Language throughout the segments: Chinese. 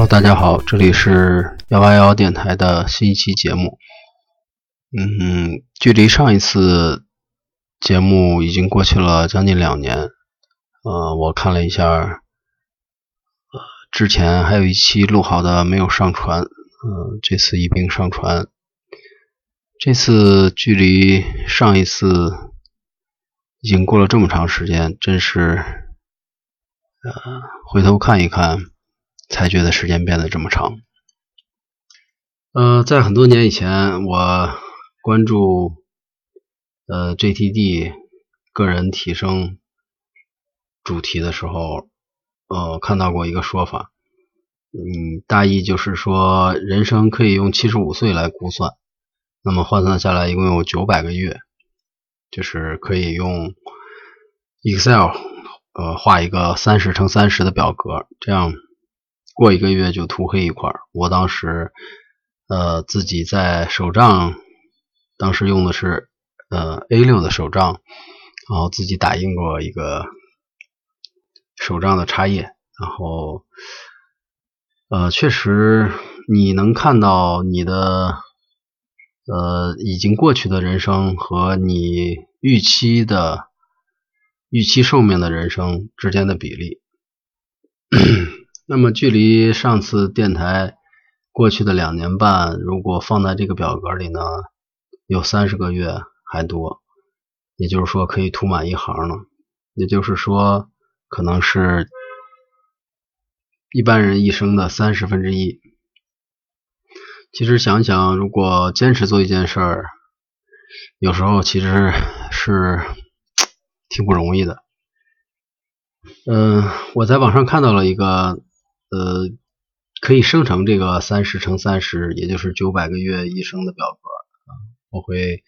Hello，大家好，这里是幺八幺电台的新一期节目。嗯，距离上一次节目已经过去了将近两年。呃，我看了一下，呃，之前还有一期录好的没有上传，呃，这次一并上传。这次距离上一次已经过了这么长时间，真是，呃，回头看一看。才觉得时间变得这么长。呃，在很多年以前，我关注呃 GTD 个人提升主题的时候，呃，看到过一个说法，嗯，大意就是说，人生可以用七十五岁来估算，那么换算下来一共有九百个月，就是可以用 Excel 呃画一个三十乘三十的表格，这样。过一个月就涂黑一块我当时呃自己在手账，当时用的是呃 A6 的手账，然后自己打印过一个手账的插页，然后呃确实你能看到你的呃已经过去的人生和你预期的预期寿命的人生之间的比例。那么，距离上次电台过去的两年半，如果放在这个表格里呢，有三十个月还多，也就是说可以涂满一行了。也就是说，可能是一般人一生的三十分之一。其实想想，如果坚持做一件事儿，有时候其实是挺不容易的。嗯，我在网上看到了一个。呃，可以生成这个三十乘三十，也就是九百个月一生的表格啊。我会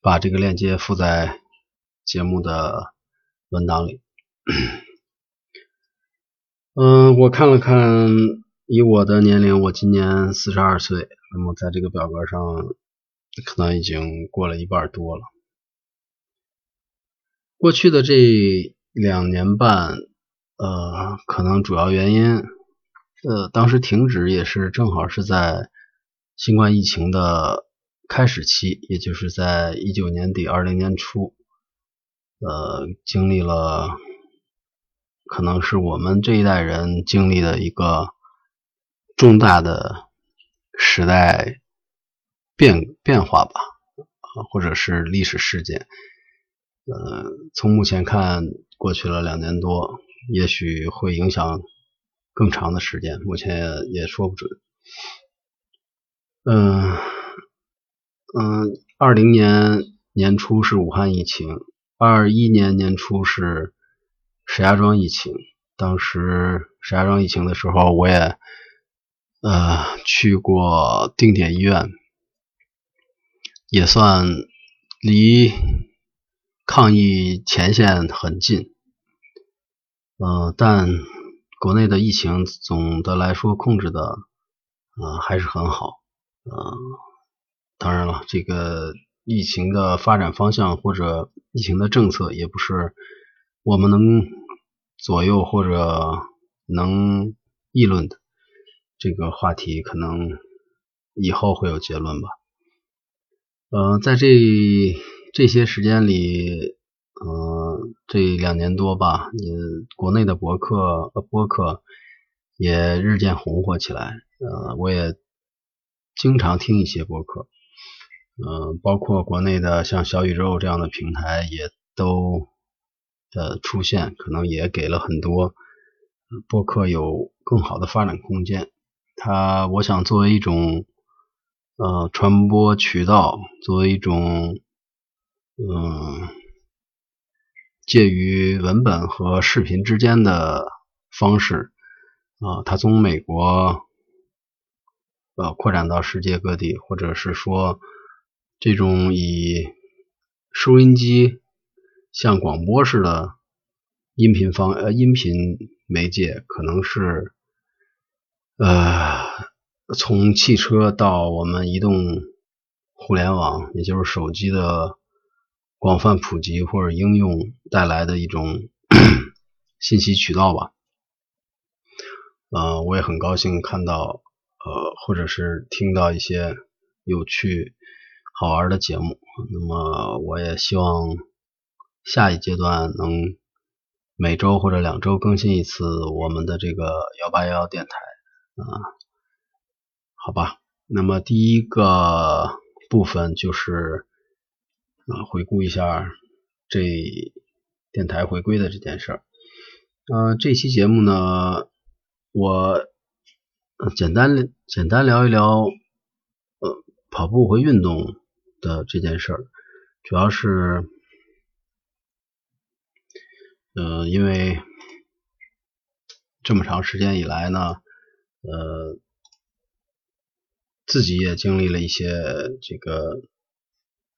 把这个链接附在节目的文档里。嗯，我看了看，以我的年龄，我今年四十二岁，那么在这个表格上可能已经过了一半多了。过去的这两年半，呃，可能主要原因。呃，当时停止也是正好是在新冠疫情的开始期，也就是在一九年底二零年初，呃，经历了可能是我们这一代人经历的一个重大的时代变变化吧，或者是历史事件。呃，从目前看，过去了两年多，也许会影响。更长的时间，目前也也说不准。嗯嗯，二零年年初是武汉疫情，二一年年初是石家庄疫情。当时石家庄疫情的时候，我也呃去过定点医院，也算离抗疫前线很近。嗯，但。国内的疫情总的来说控制的啊还是很好，呃，当然了，这个疫情的发展方向或者疫情的政策也不是我们能左右或者能议论的，这个话题可能以后会有结论吧。呃，在这这些时间里。嗯，这两年多吧，也国内的博客呃播客也日渐红火起来。呃，我也经常听一些播客，嗯，包括国内的像小宇宙这样的平台也都呃出现，可能也给了很多播客有更好的发展空间。它，我想作为一种呃传播渠道，作为一种嗯。介于文本和视频之间的方式啊，它从美国呃扩展到世界各地，或者是说这种以收音机像广播似的音频方呃音频媒介，可能是呃从汽车到我们移动互联网，也就是手机的。广泛普及或者应用带来的一种 信息渠道吧。呃，我也很高兴看到呃，或者是听到一些有趣好玩的节目。那么我也希望下一阶段能每周或者两周更新一次我们的这个幺八幺幺电台啊，好吧。那么第一个部分就是啊，回顾一下这电台回归的这件事儿。呃，这期节目呢，我简单简单聊一聊呃跑步和运动的这件事儿，主要是呃因为这么长时间以来呢，呃。自己也经历了一些这个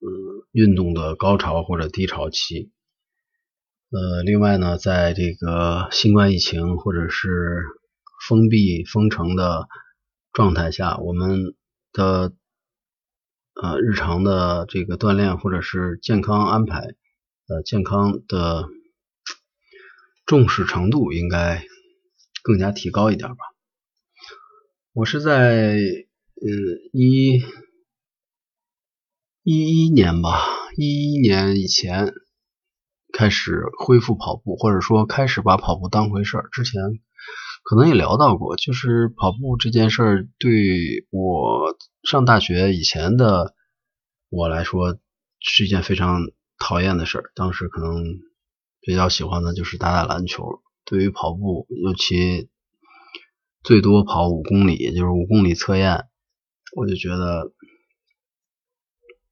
嗯运动的高潮或者低潮期，呃，另外呢，在这个新冠疫情或者是封闭封城的状态下，我们的呃日常的这个锻炼或者是健康安排呃健康的重视程度应该更加提高一点吧。我是在。呃，一一一年吧，一一年以前开始恢复跑步，或者说开始把跑步当回事儿。之前可能也聊到过，就是跑步这件事儿对我上大学以前的我来说是一件非常讨厌的事儿。当时可能比较喜欢的就是打打篮球。对于跑步，尤其最多跑五公里，就是五公里测验。我就觉得，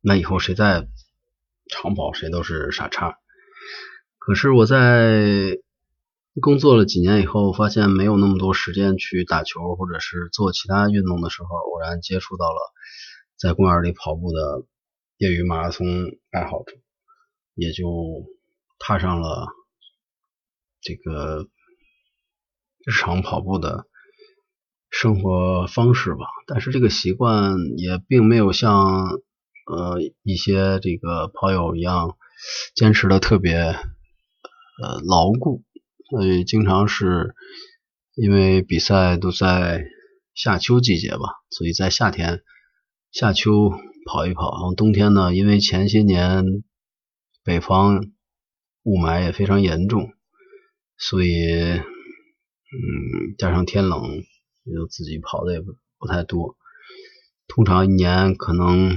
那以后谁在长跑，谁都是傻叉。可是我在工作了几年以后，发现没有那么多时间去打球或者是做其他运动的时候，偶然接触到了在公园里跑步的业余马拉松爱好者，也就踏上了这个日常跑步的。生活方式吧，但是这个习惯也并没有像呃一些这个跑友一样坚持的特别呃牢固，所以经常是因为比赛都在夏秋季节吧，所以在夏天夏秋跑一跑，然后冬天呢，因为前些年北方雾霾也非常严重，所以嗯加上天冷。也就自己跑的也不不太多，通常一年可能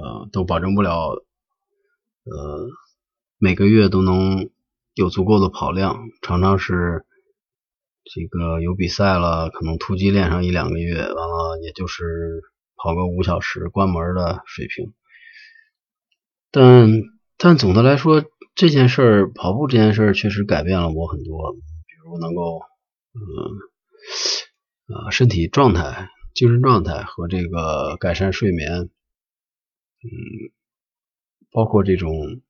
呃都保证不了呃每个月都能有足够的跑量，常常是这个有比赛了，可能突击练上一两个月，完了也就是跑个五小时关门的水平。但但总的来说，这件事儿跑步这件事儿确实改变了我很多，比如能够嗯。呃，身体状态、精神状态和这个改善睡眠，嗯，包括这种，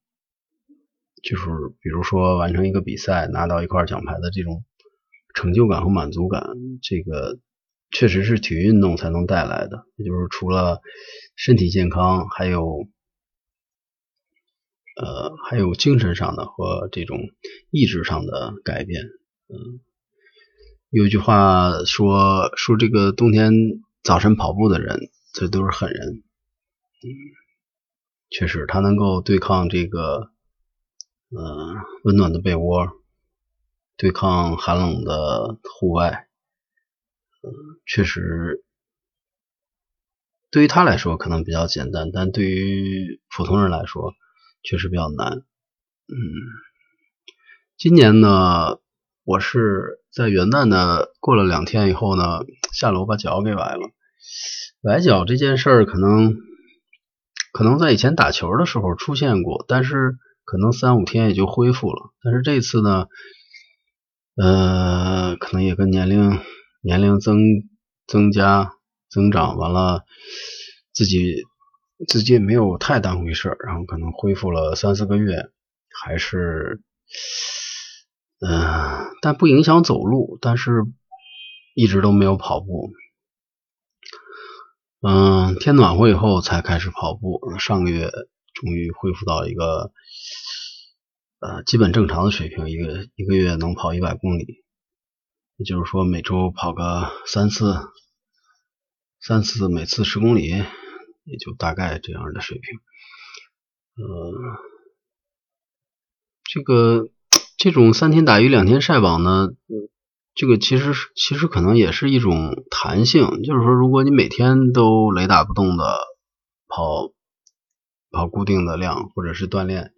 就是比如说完成一个比赛拿到一块奖牌的这种成就感和满足感，这个确实是体育运动才能带来的。也就是除了身体健康，还有呃，还有精神上的和这种意志上的改变，嗯。有句话说说这个冬天早晨跑步的人，这都是狠人。嗯，确实，他能够对抗这个，呃，温暖的被窝，对抗寒冷的户外。嗯，确实，对于他来说可能比较简单，但对于普通人来说确实比较难。嗯，今年呢？我是在元旦的过了两天以后呢，下楼把脚给崴了。崴脚这件事儿可能可能在以前打球的时候出现过，但是可能三五天也就恢复了。但是这次呢，呃，可能也跟年龄年龄增增加增长完了，自己自己也没有太当回事，然后可能恢复了三四个月，还是。嗯，但不影响走路，但是一直都没有跑步。嗯，天暖和以后才开始跑步，上个月终于恢复到一个呃基本正常的水平，一个一个月能跑一百公里。也就是说每周跑个三次，三次每次十公里，也就大概这样的水平。呃，这个这种三天打鱼两天晒网呢，这个其实其实可能也是一种弹性，就是说如果你每天都雷打不动的跑跑固定的量或者是锻炼，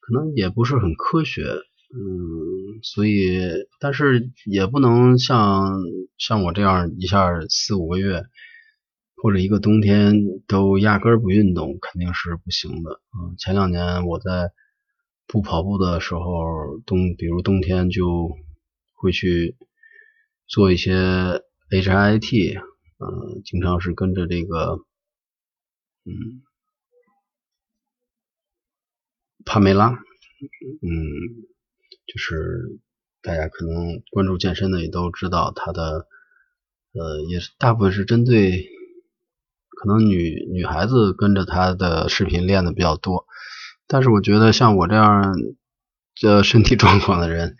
可能也不是很科学。嗯，所以但是也不能像像我这样一下四五个月或者一个冬天都压根儿不运动，肯定是不行的。嗯，前两年我在不跑步的时候，冬比如冬天就会去做一些 HIT，嗯，经常是跟着这个嗯帕梅拉，嗯。就是大家可能关注健身的也都知道，他的呃也是大部分是针对可能女女孩子跟着他的视频练的比较多，但是我觉得像我这样这身体状况的人，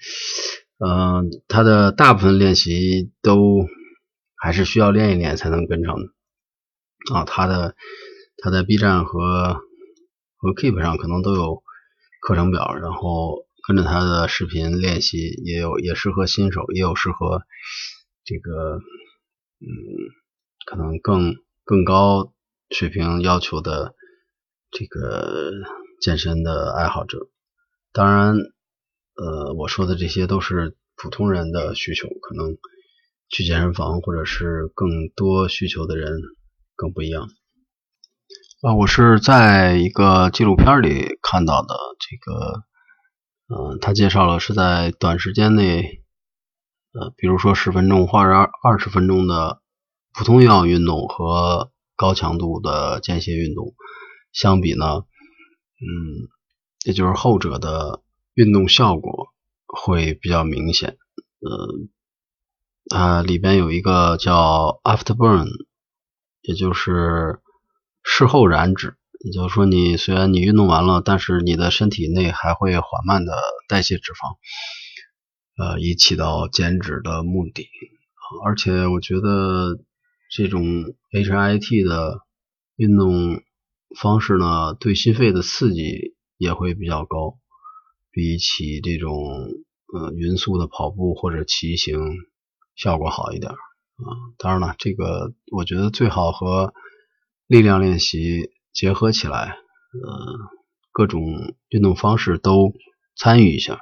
嗯，他的大部分练习都还是需要练一练才能跟上啊。他的他在 B 站和和 Keep 上可能都有课程表，然后。跟着他的视频练习，也有也适合新手，也有适合这个嗯，可能更更高水平要求的这个健身的爱好者。当然，呃，我说的这些都是普通人的需求，可能去健身房或者是更多需求的人更不一样。啊，我是在一个纪录片里看到的这个。嗯，他介绍了是在短时间内，呃，比如说十分钟或者二十分钟的普通有氧运动和高强度的间歇运动相比呢，嗯，也就是后者的运动效果会比较明显。呃，它里边有一个叫 Afterburn，也就是事后燃脂。也就是说，你虽然你运动完了，但是你的身体内还会缓慢的代谢脂肪，呃，以起到减脂的目的。而且我觉得这种 HIT 的运动方式呢，对心肺的刺激也会比较高，比起这种呃匀速的跑步或者骑行效果好一点啊。当然了，这个我觉得最好和力量练习。结合起来，呃，各种运动方式都参与一下。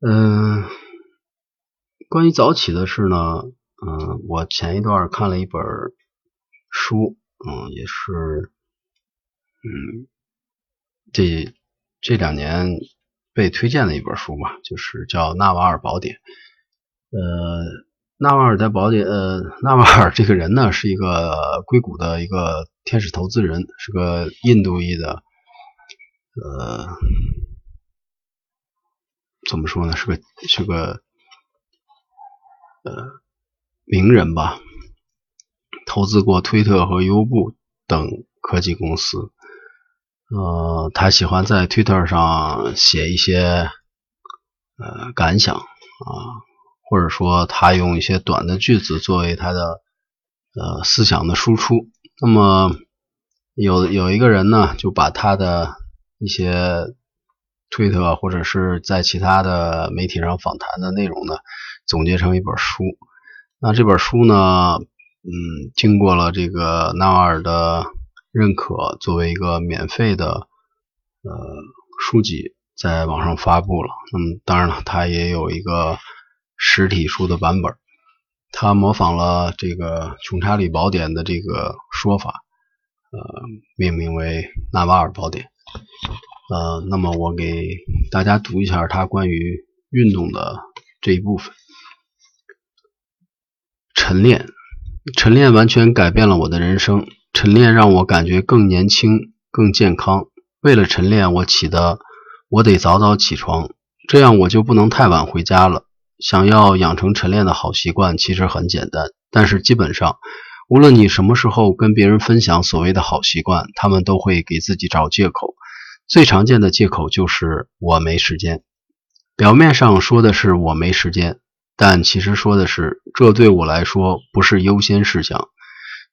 嗯，关于早起的事呢，嗯，我前一段看了一本书，嗯，也是，嗯，这这两年被推荐的一本书吧，就是叫《纳瓦尔宝典》，呃。纳瓦尔在宝典，呃，纳瓦尔这个人呢，是一个硅谷的一个天使投资人，是个印度裔的，呃，怎么说呢，是个是个呃名人吧，投资过推特和优步等科技公司，呃，他喜欢在推特上写一些呃感想啊。或者说，他用一些短的句子作为他的呃思想的输出。那么有有一个人呢，就把他的一些推特或者是在其他的媒体上访谈的内容呢，总结成一本书。那这本书呢，嗯，经过了这个纳瓦尔的认可，作为一个免费的呃书籍，在网上发布了。那么当然了，它也有一个。实体书的版本，它模仿了这个《穷查理宝典》的这个说法，呃，命名为《纳瓦尔宝典》。呃，那么我给大家读一下他关于运动的这一部分。晨练，晨练完全改变了我的人生。晨练让我感觉更年轻、更健康。为了晨练，我起的我得早早起床，这样我就不能太晚回家了。想要养成晨练的好习惯，其实很简单，但是基本上，无论你什么时候跟别人分享所谓的好习惯，他们都会给自己找借口。最常见的借口就是我没时间。表面上说的是我没时间，但其实说的是这对我来说不是优先事项。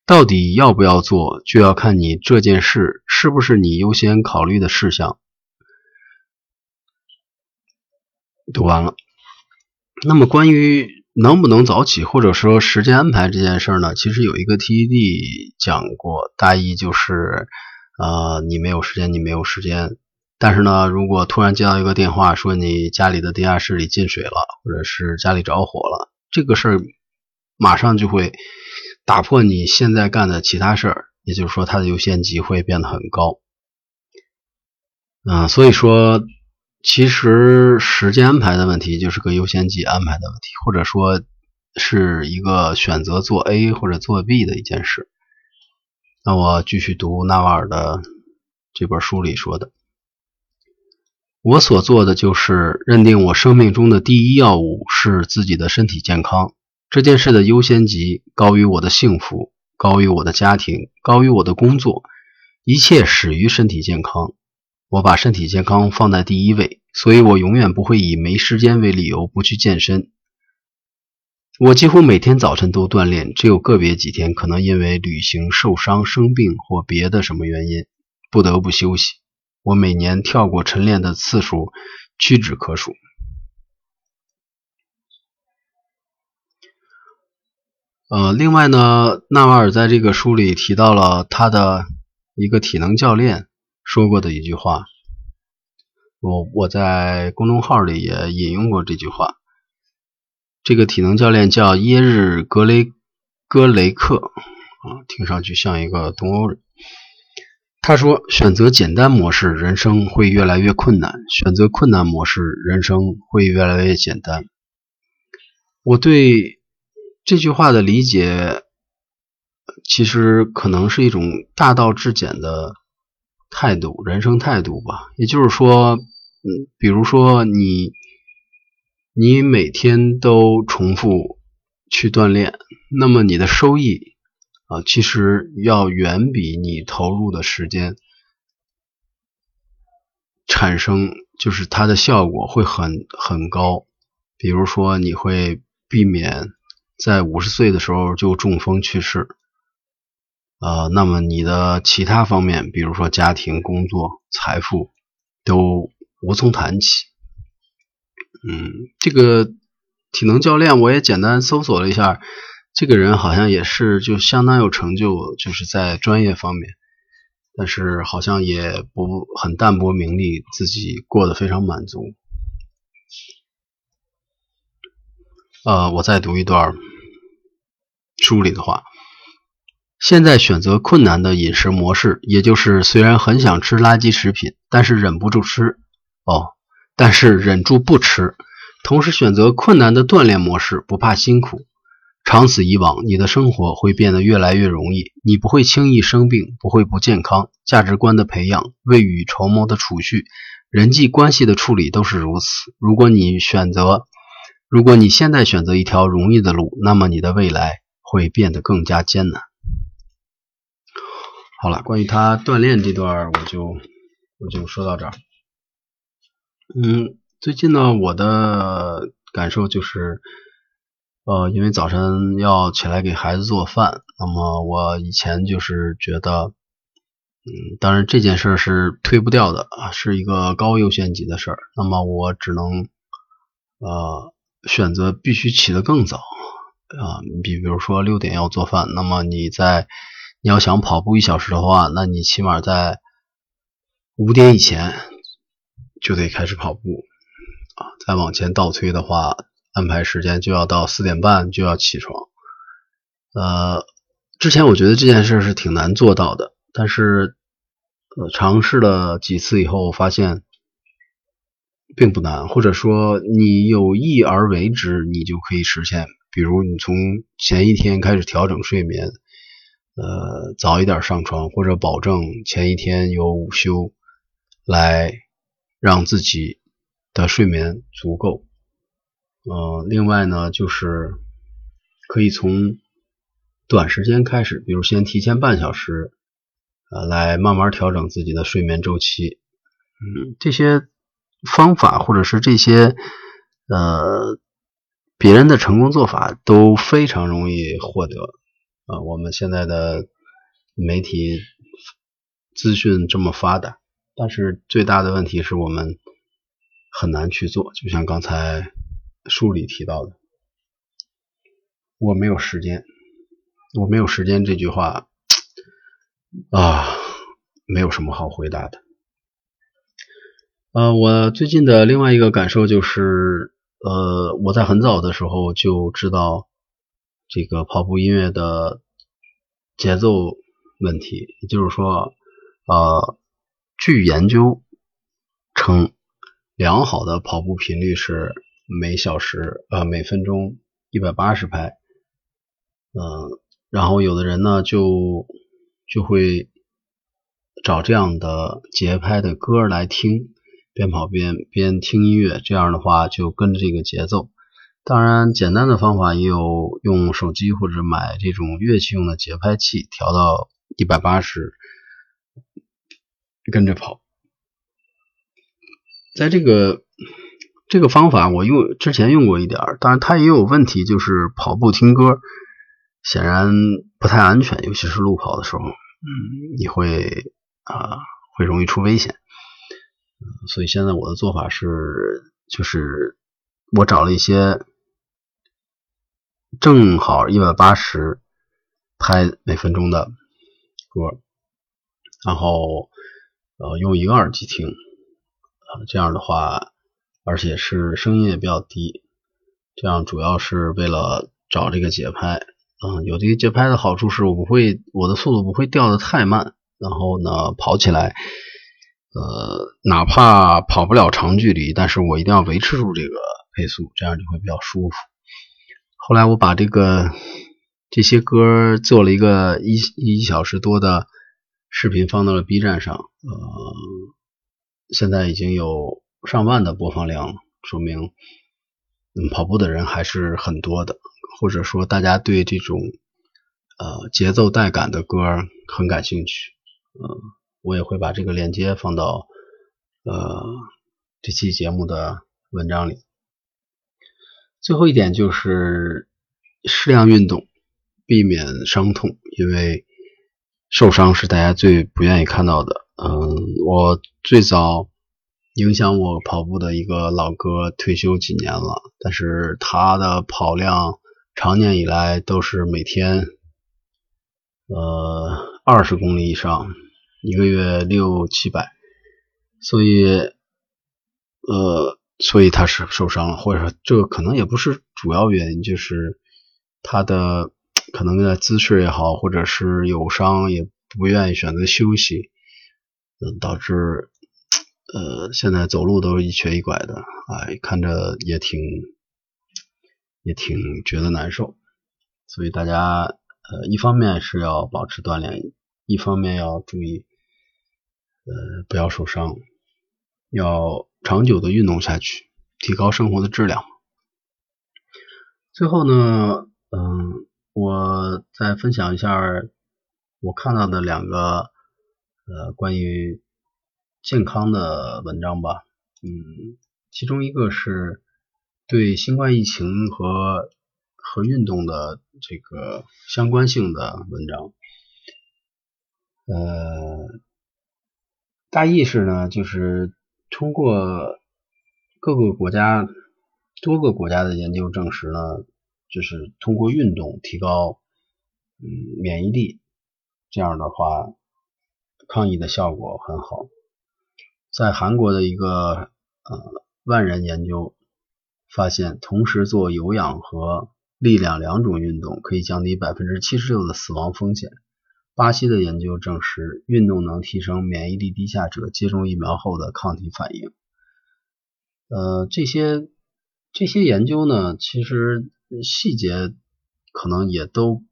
到底要不要做，就要看你这件事是不是你优先考虑的事项。读完了。那么关于能不能早起，或者说时间安排这件事呢？其实有一个 TED 讲过，大意就是，呃，你没有时间，你没有时间。但是呢，如果突然接到一个电话，说你家里的地下室里进水了，或者是家里着火了，这个事儿马上就会。打破你现在干的其他事儿，也就是说，它的优先级会变得很高。嗯，所以说，其实时间安排的问题就是个优先级安排的问题，或者说是一个选择做 A 或者做 B 的一件事。那我继续读纳瓦尔的这本书里说的，我所做的就是认定我生命中的第一要务是自己的身体健康。这件事的优先级高于我的幸福，高于我的家庭，高于我的工作，一切始于身体健康。我把身体健康放在第一位，所以我永远不会以没时间为理由不去健身。我几乎每天早晨都锻炼，只有个别几天可能因为旅行受伤、生病或别的什么原因不得不休息。我每年跳过晨练的次数屈指可数。呃，另外呢，纳瓦尔在这个书里提到了他的一个体能教练说过的一句话，我我在公众号里也引用过这句话。这个体能教练叫耶日格雷格雷克啊，听上去像一个东欧人。他说：“选择简单模式，人生会越来越困难；选择困难模式，人生会越来越简单。”我对。这句话的理解，其实可能是一种大道至简的态度，人生态度吧。也就是说，嗯，比如说你，你每天都重复去锻炼，那么你的收益啊，其实要远比你投入的时间产生，就是它的效果会很很高。比如说，你会避免。在五十岁的时候就中风去世，呃，那么你的其他方面，比如说家庭、工作、财富，都无从谈起。嗯，这个体能教练我也简单搜索了一下，这个人好像也是就相当有成就，就是在专业方面，但是好像也不很淡泊名利，自己过得非常满足。呃，我再读一段。书里的话，现在选择困难的饮食模式，也就是虽然很想吃垃圾食品，但是忍不住吃哦，但是忍住不吃。同时选择困难的锻炼模式，不怕辛苦。长此以往，你的生活会变得越来越容易，你不会轻易生病，不会不健康。价值观的培养，未雨绸缪的储蓄，人际关系的处理都是如此。如果你选择，如果你现在选择一条容易的路，那么你的未来。会变得更加艰难。好了，关于他锻炼这段，我就我就说到这儿。嗯，最近呢，我的感受就是，呃，因为早晨要起来给孩子做饭，那么我以前就是觉得，嗯，当然这件事是推不掉的啊，是一个高优先级的事儿，那么我只能呃选择必须起得更早。啊，比比如说六点要做饭，那么你在你要想跑步一小时的话，那你起码在五点以前就得开始跑步啊。再往前倒推的话，安排时间就要到四点半就要起床。呃，之前我觉得这件事是挺难做到的，但是呃尝试了几次以后，我发现并不难，或者说你有意而为之，你就可以实现。比如你从前一天开始调整睡眠，呃，早一点上床，或者保证前一天有午休，来让自己的睡眠足够。呃，另外呢，就是可以从短时间开始，比如先提前半小时，呃，来慢慢调整自己的睡眠周期。嗯，这些方法或者是这些呃别人的成功做法都非常容易获得啊。我们现在的媒体资讯这么发达，但是最大的问题是我们很难去做。就像刚才书里提到的，我没有时间，我没有时间这句话啊，没有什么好回答的。呃，我最近的另外一个感受就是，呃，我在很早的时候就知道这个跑步音乐的节奏问题，也就是说，呃，据研究称，良好的跑步频率是每小时呃每分钟一百八十拍，嗯，然后有的人呢就就会找这样的节拍的歌来听。边跑边边听音乐，这样的话就跟着这个节奏。当然，简单的方法也有，用手机或者买这种乐器用的节拍器，调到一百八十，跟着跑。在这个这个方法，我用之前用过一点，当然它也有问题，就是跑步听歌显然不太安全，尤其是路跑的时候，嗯，你会啊会容易出危险。所以现在我的做法是，就是我找了一些正好一百八十拍每分钟的歌，然后呃用一个耳机听，啊这样的话，而且是声音也比较低，这样主要是为了找这个节拍，嗯有这个节拍的好处是我不会我的速度不会掉的太慢，然后呢跑起来。呃，哪怕跑不了长距离，但是我一定要维持住这个配速，这样就会比较舒服。后来我把这个这些歌做了一个一一小时多的视频，放到了 B 站上，呃，现在已经有上万的播放量了，说明嗯跑步的人还是很多的，或者说大家对这种呃节奏带感的歌很感兴趣，嗯。我也会把这个链接放到呃这期节目的文章里。最后一点就是适量运动，避免伤痛，因为受伤是大家最不愿意看到的。嗯，我最早影响我跑步的一个老哥退休几年了，但是他的跑量常年以来都是每天呃二十公里以上。一个月六七百，所以，呃，所以他是受伤了，或者说这个可能也不是主要原因，就是他的可能的姿势也好，或者是有伤也不愿意选择休息，嗯，导致呃现在走路都是一瘸一拐的，哎，看着也挺也挺觉得难受，所以大家呃一方面是要保持锻炼，一方面要注意。呃，不要受伤，要长久的运动下去，提高生活的质量。最后呢，嗯，我再分享一下我看到的两个呃关于健康的文章吧。嗯，其中一个是对新冠疫情和和运动的这个相关性的文章，呃。大意是呢，就是通过各个国家多个国家的研究证实呢，就是通过运动提高嗯免疫力，这样的话抗疫的效果很好。在韩国的一个呃万人研究发现，同时做有氧和力量两种运动，可以降低百分之七十六的死亡风险。巴西的研究证实，运动能提升免疫力低下者接种疫苗后的抗体反应。呃，这些这些研究呢，其实细节可能也都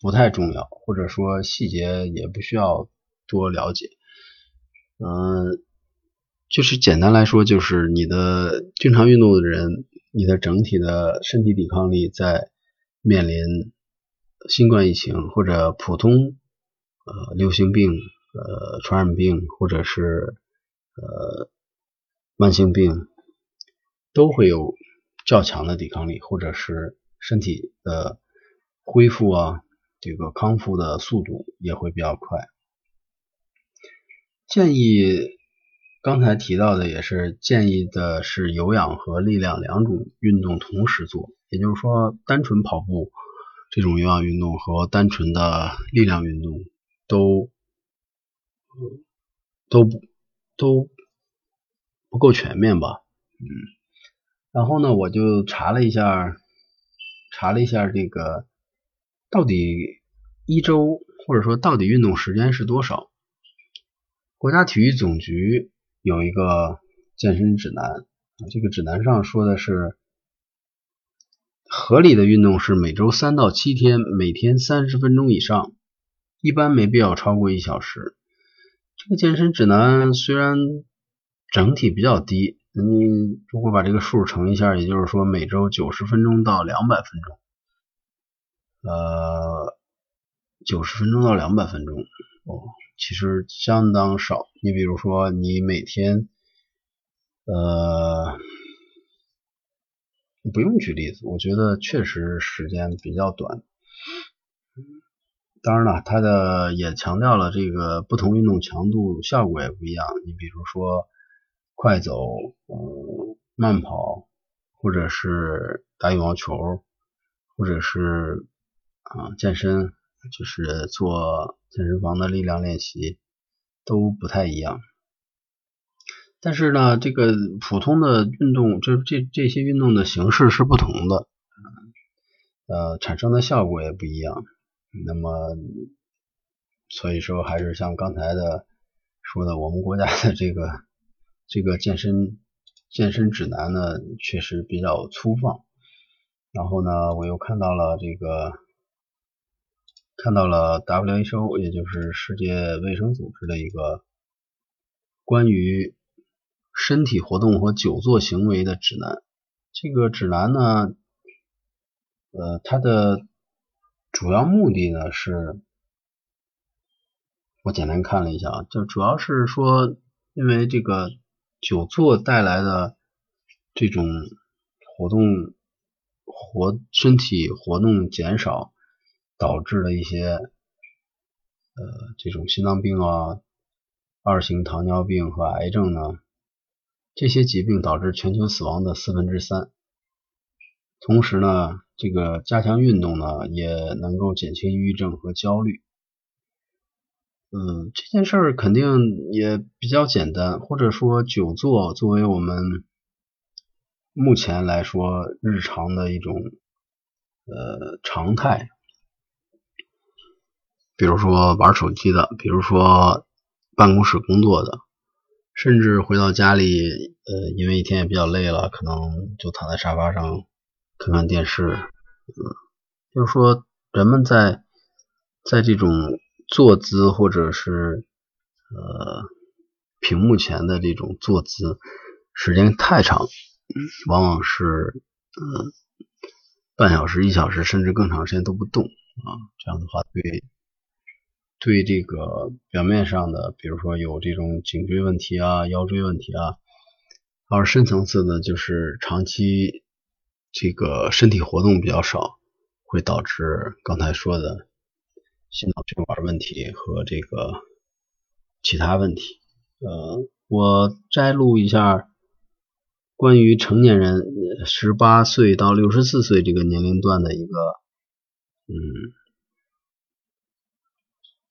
不太重要，或者说细节也不需要多了解。嗯，就是简单来说，就是你的经常运动的人，你的整体的身体抵抗力在面临。新冠疫情或者普通呃流行病呃传染病或者是呃慢性病都会有较强的抵抗力，或者是身体的恢复啊，这个康复的速度也会比较快。建议刚才提到的也是建议的是有氧和力量两种运动同时做，也就是说单纯跑步这种有氧运动和单纯的力量运动都都不都不够全面吧，嗯，然后呢我就查了一下查了一下这个到底一周或者说到底运动时间是多少。国家体育总局有一个健身指南，这个指南上说的是，合理的运动是每周三到七天，每天三十分钟以上，一般没必要超过一小时。这个健身指南虽然整体比较低，你如果把这个数乘一下，也就是说每周九十分钟到两百分钟，呃，九十分钟到两百分钟，哦。其实相当少。你比如说，你每天，呃，不用举例子，我觉得确实时间比较短。当然了，它的也强调了这个不同运动强度效果也不一样。你比如说，快走、嗯，慢跑，或者是打羽毛球，或者是啊健身。就是做健身房的力量练习都不太一样，但是呢，这个普通的运动，这这这些运动的形式是不同的，呃，产生的效果也不一样。那么，所以说还是像刚才的说的，我们国家的这个这个健身健身指南呢，确实比较粗放。然后呢，我又看到了这个。看到了 WHO，也就是世界卫生组织的一个关于身体活动和久坐行为的指南。这个指南呢，呃，它的主要目的呢是，我简单看了一下啊，就主要是说，因为这个久坐带来的这种活动活身体活动减少。导致的一些呃这种心脏病啊、二型糖尿病和癌症呢，这些疾病导致全球死亡的四分之三。同时呢，这个加强运动呢，也能够减轻抑郁症和焦虑。嗯，这件事儿肯定也比较简单，或者说久坐作为我们目前来说日常的一种呃常态。比如说玩手机的，比如说办公室工作的，甚至回到家里，呃，因为一天也比较累了，可能就躺在沙发上看看电视。嗯，就是说人们在在这种坐姿或者是呃屏幕前的这种坐姿时间太长，往往是嗯半小时、一小时，甚至更长时间都不动啊，这样的话对。对这个表面上的，比如说有这种颈椎问题啊、腰椎问题啊，而深层次的，就是长期这个身体活动比较少，会导致刚才说的心脑血管问题和这个其他问题。呃，我摘录一下关于成年人十八岁到六十四岁这个年龄段的一个，嗯。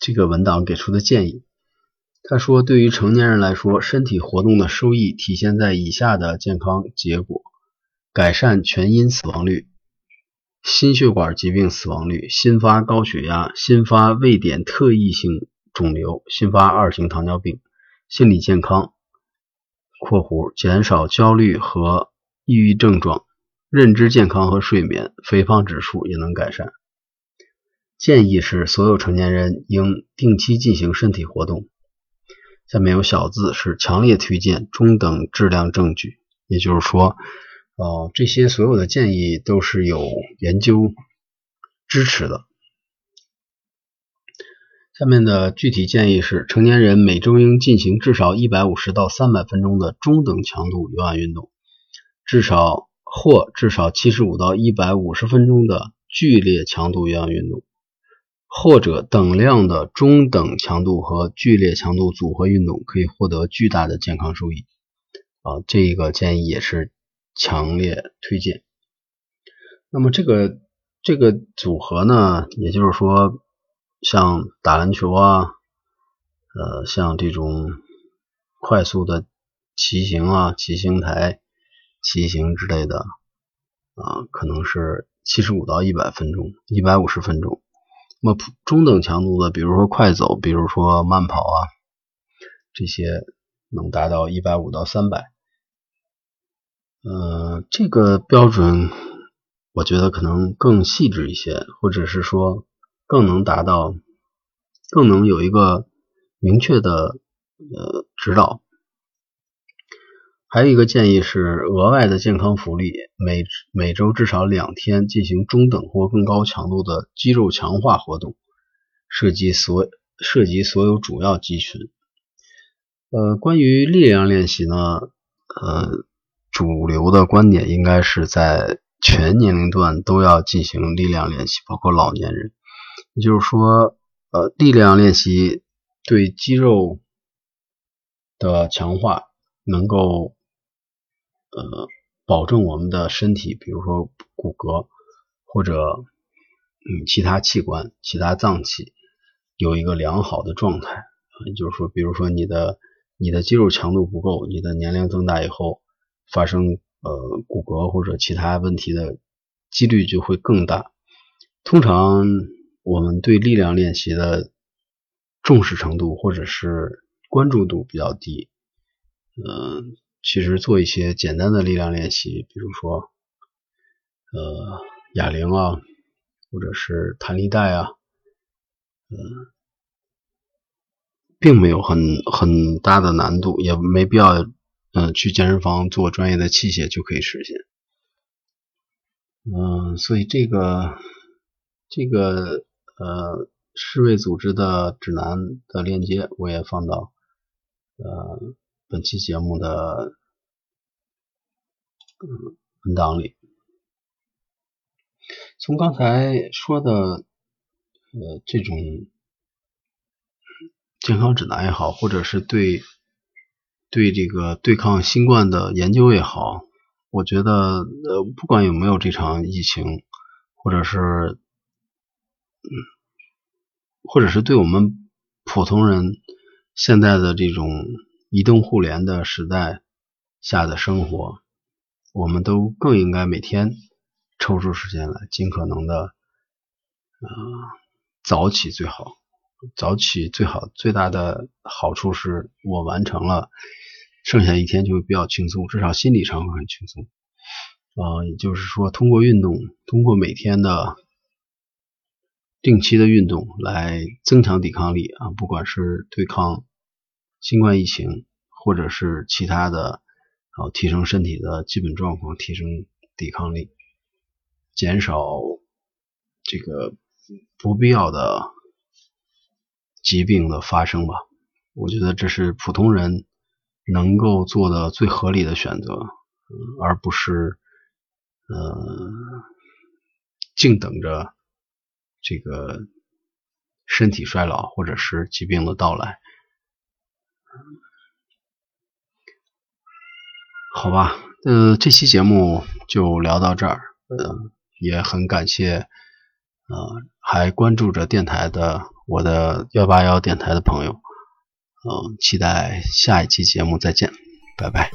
这个文档给出的建议，他说，对于成年人来说，身体活动的收益体现在以下的健康结果：改善全因死亡率、心血管疾病死亡率、新发高血压、新发位点特异性肿瘤、新发二型糖尿病、心理健康（括弧减少焦虑和抑郁症状）、认知健康和睡眠、肥胖指数也能改善。建议是所有成年人应定期进行身体活动。下面有小字是强烈推荐中等质量证据，也就是说，呃，这些所有的建议都是有研究支持的。下面的具体建议是：成年人每周应进行至少一百五十到三百分钟的中等强度有氧运动，至少或至少七十五到一百五十分钟的剧烈强度有氧运动，或者等量的中等强度和剧烈强度组合运动，可以获得巨大的健康收益。啊，这个建议也是强烈推荐。那么这个这个组合呢，也就是说。像打篮球啊，呃，像这种快速的骑行啊、骑行台骑行之类的啊，可能是七十五到一百分钟、一百五十分钟。那么中等强度的，比如说快走，比如说慢跑啊，这些能达到一百五到三百。呃，这个标准我觉得可能更细致一些，或者是说。更能达到，更能有一个明确的呃指导。还有一个建议是额外的健康福利，每每周至少两天进行中等或更高强度的肌肉强化活动，涉及所涉及所有主要肌群。呃，关于力量练习呢，呃，主流的观点应该是在全年龄段都要进行力量练习，包括老年人。也就是说，呃，力量练习对肌肉的强化能够呃保证我们的身体，比如说骨骼或者嗯其他器官、其他脏器有一个良好的状态。也就是说，比如说你的你的肌肉强度不够，你的年龄增大以后发生呃骨骼或者其他问题的几率就会更大。通常。我们对力量练习的重视程度或者是关注度比较低，嗯，其实做一些简单的力量练习，比如说呃哑铃啊，或者是弹力带啊，嗯，并没有很很大的难度，也没必要嗯去健身房做专业的器械就可以实现，嗯，所以这个这个。呃，世卫组织的指南的链接我也放到呃本期节目的嗯文档里。从刚才说的呃这种健康指南也好，或者是对对这个对抗新冠的研究也好，我觉得呃不管有没有这场疫情，或者是。嗯，或者是对我们普通人现在的这种移动互联的时代下的生活，我们都更应该每天抽出时间来，尽可能的呃早起最好。早起最好最大的好处是我完成了，剩下一天就会比较轻松，至少心理上会很轻松。啊，也就是说，通过运动，通过每天的。定期的运动来增强抵抗力啊，不管是对抗新冠疫情，或者是其他的，啊，提升身体的基本状况，提升抵抗力，减少这个不必要的疾病的发生吧。我觉得这是普通人能够做的最合理的选择，而不是呃静等着。这个身体衰老或者是疾病的到来，好吧，呃，这期节目就聊到这儿，呃，也很感谢，呃，还关注着电台的我的幺八幺电台的朋友，嗯，期待下一期节目再见，拜拜。